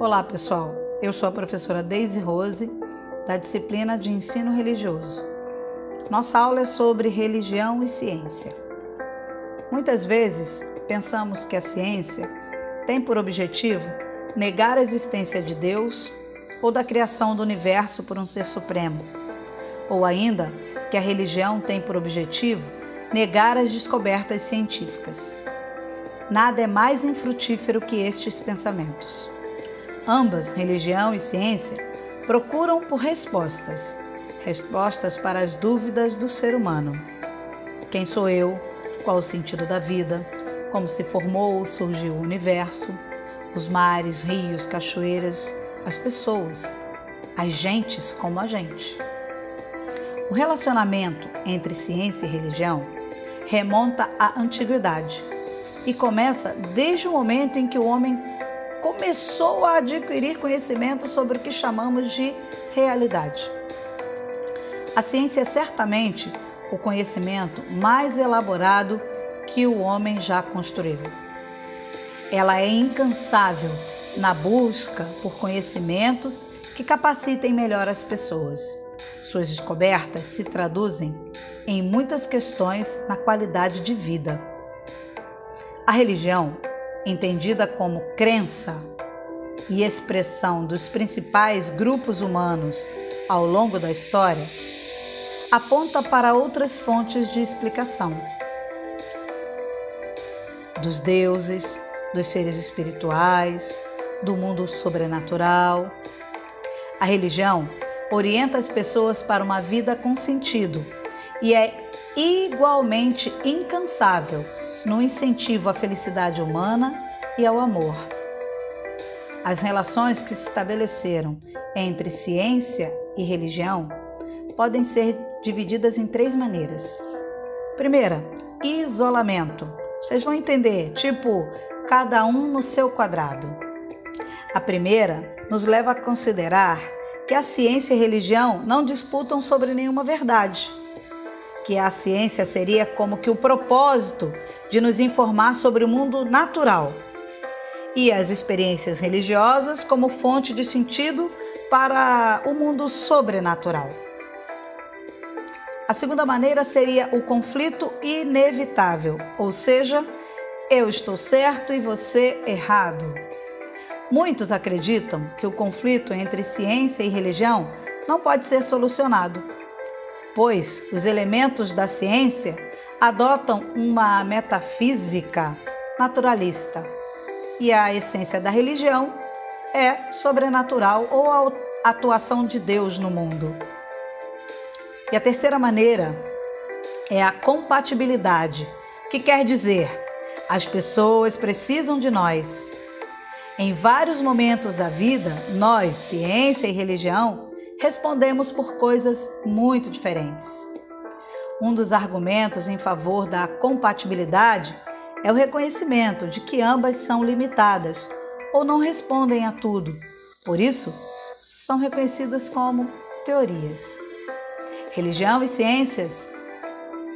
Olá, pessoal. Eu sou a professora Deise Rose, da disciplina de Ensino Religioso. Nossa aula é sobre religião e ciência. Muitas vezes pensamos que a ciência tem por objetivo negar a existência de Deus ou da criação do universo por um ser supremo, ou ainda que a religião tem por objetivo negar as descobertas científicas. Nada é mais infrutífero que estes pensamentos. Ambas, religião e ciência, procuram por respostas, respostas para as dúvidas do ser humano. Quem sou eu? Qual o sentido da vida? Como se formou, surgiu o universo? Os mares, rios, cachoeiras, as pessoas, as gentes como a gente. O relacionamento entre ciência e religião remonta à antiguidade e começa desde o momento em que o homem começou a adquirir conhecimento sobre o que chamamos de realidade. A ciência é certamente o conhecimento mais elaborado que o homem já construiu. Ela é incansável na busca por conhecimentos que capacitem melhor as pessoas. Suas descobertas se traduzem em muitas questões na qualidade de vida. A religião entendida como crença e expressão dos principais grupos humanos ao longo da história, aponta para outras fontes de explicação. Dos deuses, dos seres espirituais, do mundo sobrenatural. A religião orienta as pessoas para uma vida com sentido e é igualmente incansável no incentivo à felicidade humana e ao amor. As relações que se estabeleceram entre ciência e religião podem ser divididas em três maneiras. Primeira, isolamento. Vocês vão entender, tipo, cada um no seu quadrado. A primeira nos leva a considerar que a ciência e a religião não disputam sobre nenhuma verdade que a ciência seria como que o propósito de nos informar sobre o mundo natural e as experiências religiosas como fonte de sentido para o mundo sobrenatural. A segunda maneira seria o conflito inevitável, ou seja, eu estou certo e você errado. Muitos acreditam que o conflito entre ciência e religião não pode ser solucionado pois os elementos da ciência adotam uma metafísica naturalista e a essência da religião é sobrenatural ou a atuação de Deus no mundo. E a terceira maneira é a compatibilidade, que quer dizer as pessoas precisam de nós. Em vários momentos da vida, nós, ciência e religião, respondemos por coisas muito diferentes. Um dos argumentos em favor da compatibilidade é o reconhecimento de que ambas são limitadas ou não respondem a tudo. Por isso, são reconhecidas como teorias. Religião e ciências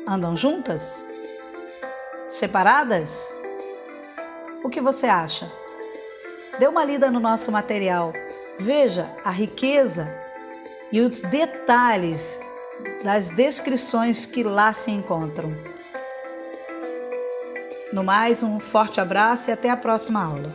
andam juntas? Separadas? O que você acha? Dê uma lida no nosso material. Veja a riqueza e os detalhes das descrições que lá se encontram. No mais, um forte abraço e até a próxima aula.